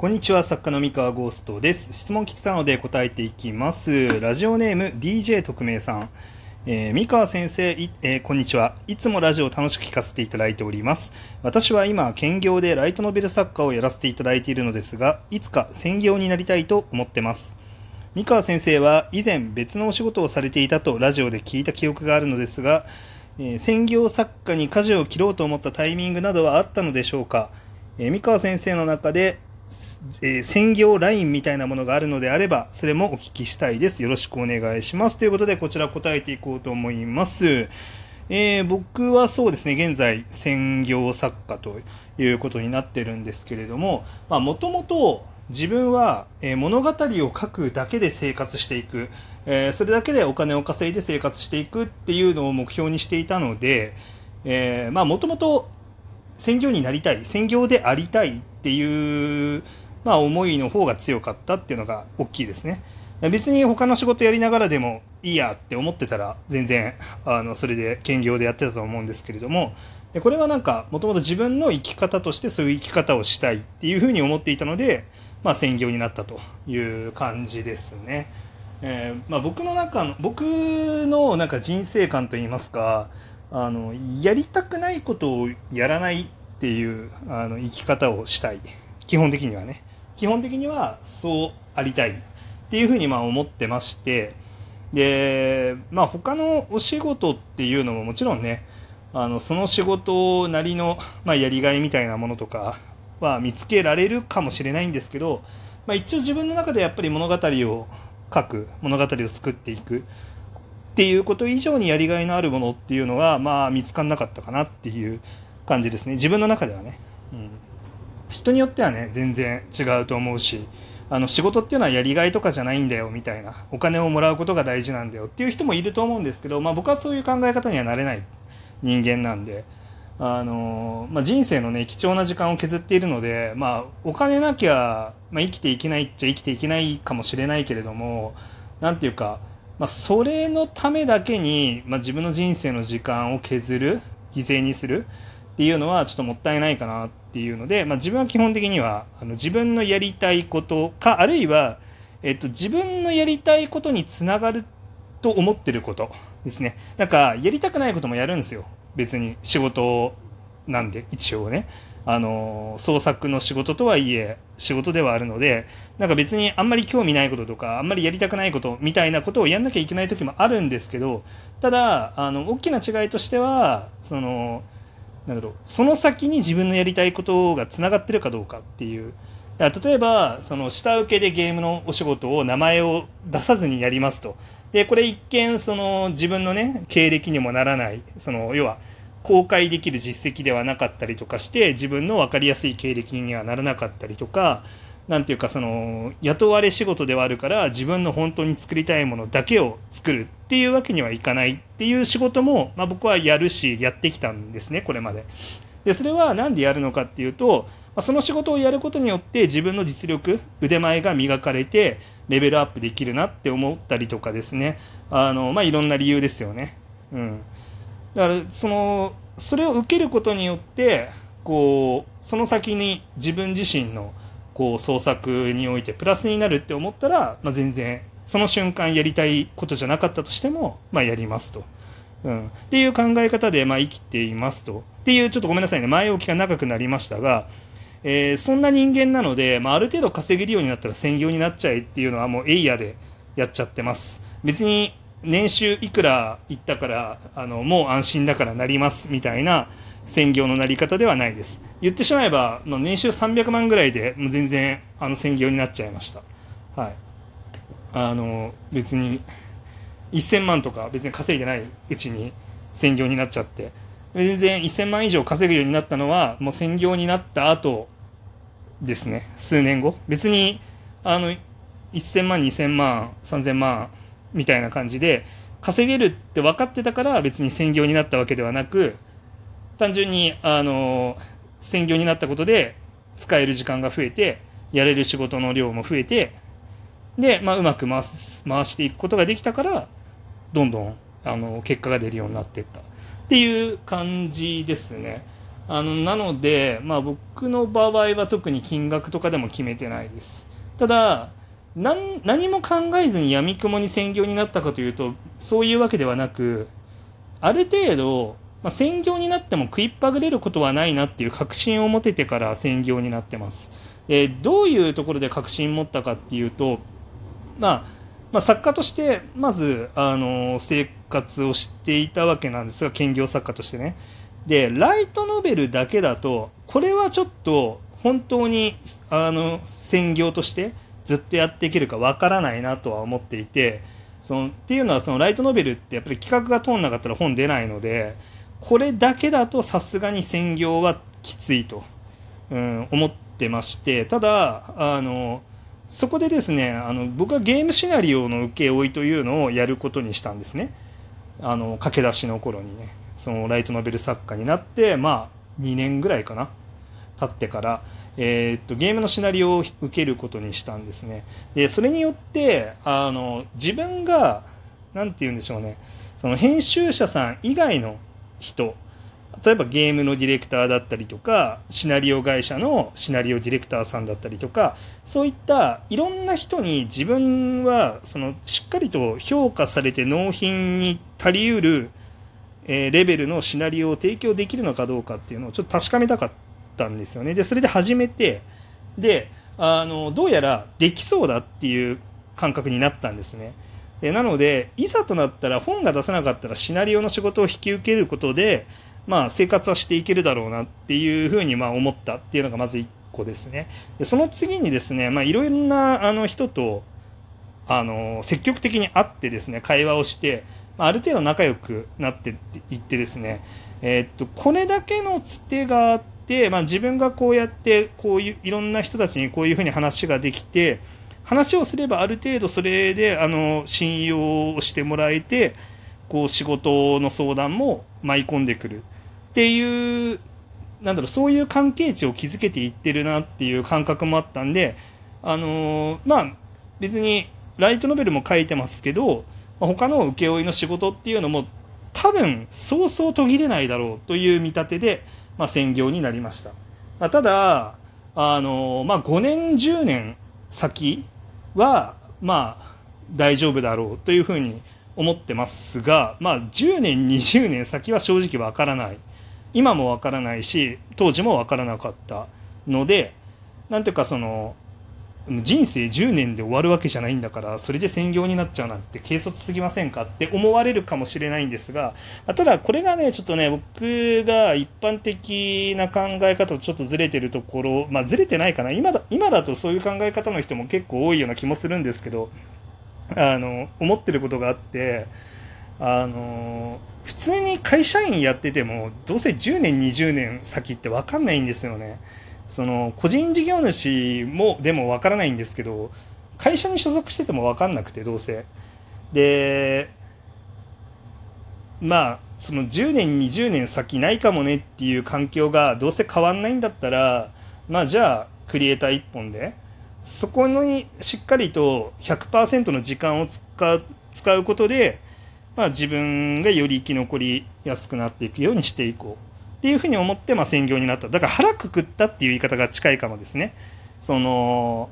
こんにちは、作家の三河ゴーストです。質問来てたので答えていきます。ラジオネーム DJ 特命さん。えー三河先生、えーこんにちは。いつもラジオを楽しく聞かせていただいております。私は今、兼業でライトノベル作家をやらせていただいているのですが、いつか専業になりたいと思ってます。三河先生は以前別のお仕事をされていたとラジオで聞いた記憶があるのですが、えー専業作家に舵を切ろうと思ったタイミングなどはあったのでしょうか、えー三河先生の中で、えー専業ラインみたいなものがあるのであれば、それもお聞きしたいです。よろしくお願いします。ということで、こちら答えていこうと思います。えー僕はそうですね、現在、専業作家ということになってるんですけれども、まあ、もともと自分は、えー物語を書くだけで生活していく、えーそれだけでお金を稼いで生活していくっていうのを目標にしていたので、えーまあ、もともと専業になりたい、専業でありたいっていう、まあ、思いの方が強かったっていうのが大きいですね。別に他の仕事やりながらでもいいやって思ってたら全然あのそれで兼業でやってたと思うんですけれどもでこれはなんかもともと自分の生き方としてそういう生き方をしたいっていうふうに思っていたので、まあ、専業になったという感じですね。えーまあ、僕の中の僕のなんか人生観といいますかあのやりたくないことをやらないっていうあの生き方をしたい。基本的にはね。基本的にはそうありたいっていうふうにまあ思ってまして。でまあ他のお仕事っていうのももちろんねあのその仕事なりの、まあ、やりがいみたいなものとかは見つけられるかもしれないんですけど、まあ、一応自分の中でやっぱり物語を書く物語を作っていく。っていうこと以上にやりがいのあるものっていうのはまあ見つからなかったかなっていう感じですね。自分の中ではね、うん、人によってはね全然違うと思うしあの仕事っていうのはやりがいとかじゃないんだよみたいな。お金をもらうことが大事なんだよ。っていう人もいると思うんですけど、まあ、僕はそういう考え方にはなれない。人間なんで。あのまあ、人生のね貴重な時間を削っているので、まあ、お金なきゃ、まあ、生きていけないっちゃ生きていけないかもしれないけれどもなんていうか、まあ、それのためだけに、まあ、自分の人生の時間を削る犠牲にする。っていうのはちょっともったいないかなっていうので、まあ、自分は基本的にはあの自分のやりたいことかあるいは、えっと、自分のやりたいことにつながると思ってることですね。なんかやりたくないこともやるんですよ。別に仕事なんで一応ね。あの創作の仕事とはいえ仕事ではあるのでなんか別にあんまり興味ないこととかあんまりやりたくないことみたいなことをやんなきゃいけない時もあるんですけどただあの大きな違いとしてはそのなんだろうその先に自分のやりたいことがつながってるかどうかっていう。例えばその下請けでゲームのお仕事を名前を出さずにやりますと。でこれ一見その自分のね経歴にもならない。その要は公開できる実績ではなかったりとかして自分の分かりやすい経歴にはならなかったりとかなんていうかその雇われ仕事ではあるから自分の本当に作りたいものだけを作るっていうわけにはいかないっていう仕事も、まあ、僕はやるしやってきたんですねこれまで。でそれは何でやるのかっていうと、まあ、その仕事をやることによって自分の実力腕前が磨かれてレベルアップできるなって思ったりとかですねあの、まあ、いろんな理由ですよね。うん、だからそのそれを受けることによってこうその先に自分自身のこう創作においてプラスになるって思ったら、まあ、全然その瞬間やりたいことじゃなかったとしても、まあ、やりますと。うん、っていう考え方で、まあ、生きていますと。っていうちょっとごめんなさいね前置きが長くなりましたが、えーそんな人間なので、まあ、ある程度稼げるようになったら専業になっちゃえっていうのはもうエイヤでやっちゃってます。別に年収いくらいったからあのもう安心だからなりますみたいな専業のなり方ではないです。言ってしまえばもう年収300万ぐらいでもう全然あの専業になっちゃいました。はい。あの別に1000万とか別に稼いでないうちに専業になっちゃって。全然1000万以上稼ぐようになったのはもう専業になった後ですね。数年後。別にあの1000万2000万3000万みたいな感じで稼げるって分かってたから別に専業になったわけではなく単純にあの専業になったことで使える時間が増えてやれる仕事の量も増えてで、まあ、うまく回す回していくことができたからどんどんあの結果が出るようになっていったっていう感じですね。あのなので、まあ、僕の場合は特に金額とかでも決めてないですただ何何も考えずにやみくもに専業になったかというとそういうわけではなくある程度、まあ、専業になっても食いっぱぐれることはないなっていう確信を持ててから専業になってます。でどういうところで確信持ったかっていうと、まあ、まあ、作家としてまずあの生活をしていたわけなんですが兼業作家としてね。でライトノベルだけだとこれはちょっと本当にあの専業としてずっとやっていけるかわからないなとは思っていてそのっていうのはそのライトノベルってやっぱり企画が通んなかったら本出ないのでこれだけだとさすがに専業はきついと、うん、思ってましてただあのそこでですねあの僕はゲームシナリオの請負というのをやることにしたんですねあの駆け出しの頃にねそのライトノベル作家になってまあ2年ぐらいかな経ってからえー、っとゲームのシナリオを受けることにしたんですね。でそれによってあの自分が何て言うんでしょうねその編集者さん以外の人。例えばゲームのディレクターだったりとかシナリオ会社のシナリオディレクターさんだったりとかそういったいろんな人に自分はそのしっかりと評価されて納品に足りうる、え、レベルのシナリオを提供できるのかどうかっていうのをちょっと確かめたかったんですよね。でそれで始めてであのどうやらできそうだっていう感覚になったんですね。なのでいざとなったら本が出せなかったらシナリオの仕事を引き受けることでまあ、生活はしていけるだろうなっていうふうにまあ思ったっていうのがまず1個ですね。でその次にですね、まあ、いろんなあの人とあの積極的に会ってですね会話をして、あ、ある程度仲良くなっていってですね、えー、っとこれだけのつてがあって、まあ、自分がこうやってこういういろんな人たちにこういうふうに話ができて話をすればある程度それであの信用をしてもらえてこう仕事の相談も舞い込んでくるっていう、なんだろう、そういう関係値を築けていってるなっていう感覚もあったんで、あの、まあ、別にライトノベルも書いてますけど、他の請負の仕事っていうのも多分そうそう途切れないだろうという見立てで、まあ、専業になりました。ま、ただ、あの、まあ、5年、10年先は、まあ、大丈夫だろうというふうに思ってますが、まあ、10年、20年先は正直わからない。今もわからないし、当時もわからなかったので、なんていうかその、人生10年で終わるわけじゃないんだから、それで専業になっちゃうなんて軽率すぎませんかって思われるかもしれないんですが、ただこれがね、ちょっとね、僕が一般的な考え方とちょっとずれてるところ、まあずれてないかな。今だ、今だとそういう考え方の人も結構多いような気もするんですけど、あの思ってることがあってあの普通に会社員やっててもどうせ10年20年先って分かんないんですよねその個人事業主もでも分からないんですけど会社に所属してても分かんなくてどうせ。でまあその10年20年先ないかもねっていう環境がどうせ変わんないんだったらまあじゃあクリエイター1本でそこにしっかりと100%の時間を使う使うことで、まあ、自分がより生き残りやすくなっていくようにしていこう。っていうふうに思って、まあ、専業になっただから腹くくったっていう言い方が近いかもですねその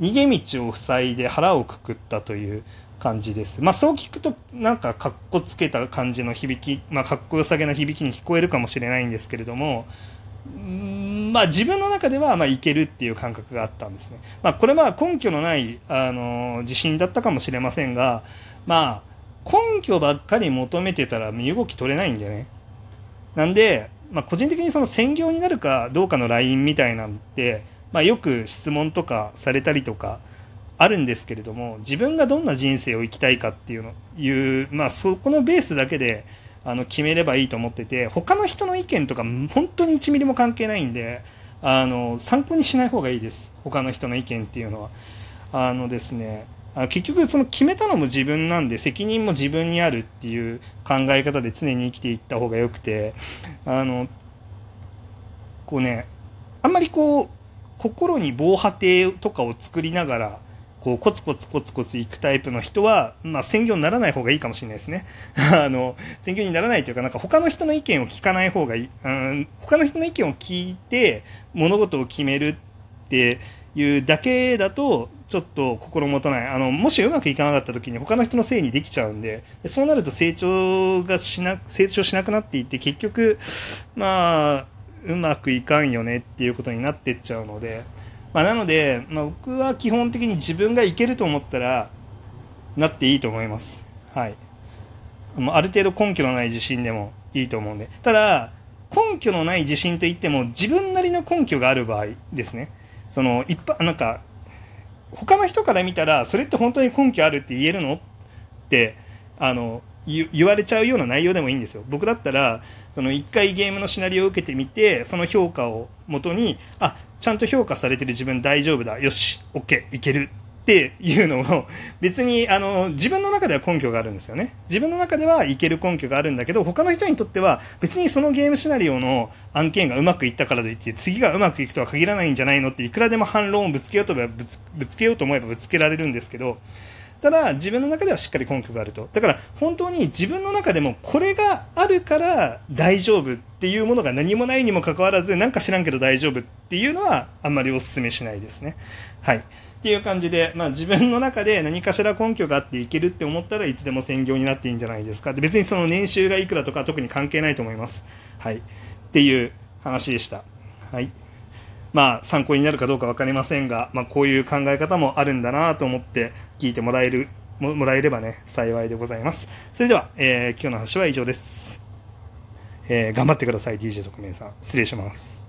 逃げ道を塞いで腹をくくったという感じです。まあそう聞くとなんかかっこつけた感じの響き、まあかっこよさげな響きに聞こえるかもしれないんですけれども、まあ自分の中ではまあいけるっていう感覚があったんですね。まあこれは根拠のないあの自信だったかもしれませんが、まあ根拠ばっかり求めてたら身動き取れないんだよね。なんで、まあ個人的にその専業になるかどうかのラインみたいなんて、まあよく質問とかされたりとかあるんですけれども、自分がどんな人生を生きたいかっていうの、いう、まあそこのベースだけで、あの決めればいいと思ってて他の人の意見とか本当に1ミリも関係ないんであの参考にしない方がいいです。他の人の意見っていうのは。あのですね結局その決めたのも自分なんで責任も自分にあるっていう考え方で常に生きていった方がよくてあのこうねあんまりこう心に防波堤とかを作りながらこうコツコツコツコツ行くタイプの人は、まあ、専業にならない方がいいかもしれないですね。あの、専業にならないというか、なんか他の人の意見を聞かない方がいい。うん、他の人の意見を聞いて物事を決めるっていうだけだと、ちょっと心もとない。あの、もしうまくいかなかった時に他の人のせいにできちゃうんで、でそうなると成長がしな、成長しなくなっていって、結局、まあ、うまくいかんよねっていうことになってっちゃうので、まあ、なので、まあ、僕は基本的に自分がいけると思ったら、なっていいと思います。はい。もうある程度根拠のない自信でもいいと思うんで。ただ、根拠のない自信といっても、自分なりの根拠がある場合ですね。その、一般、なんか、他の人から見たら、それって本当に根拠あるって言えるの？って、あの、言われちゃうような内容でもいいんですよ。僕だったら、その一回ゲームのシナリオを受けてみて、その評価をもとに、あ、ちゃんと評価されてる自分大丈夫だ。よし、OK、いける。っていうのを別にあの自分の中では根拠があるんですよね。自分の中ではいける根拠があるんだけど他の人にとっては別にそのゲームシナリオの案件がうまくいったからといって次がうまくいくとは限らないんじゃないのっていくらでも反論をぶつけようとぶつけようと思えばぶつけられるんですけどただ自分の中ではしっかり根拠があるとだから本当に自分の中でもこれがあるから大丈夫っていうものが何もないにもかかわらずなんか知らんけど大丈夫っていうのはあんまりお勧めしないですね。はい。っていう感じで、まあ、自分の中で何かしら根拠があっていけるって思ったらいつでも専業になっていいんじゃないですかで別にその年収がいくらとか特に関係ないと思いますはいっていう話でしたはいまあ、参考になるかどうか分かりませんが、まあ、こういう考え方もあるんだなと思って聞いてもらえるももらえればね、幸いでございます。それでは、えー、今日の話は以上です。えー、頑張ってください、DJ 特命さん。失礼します。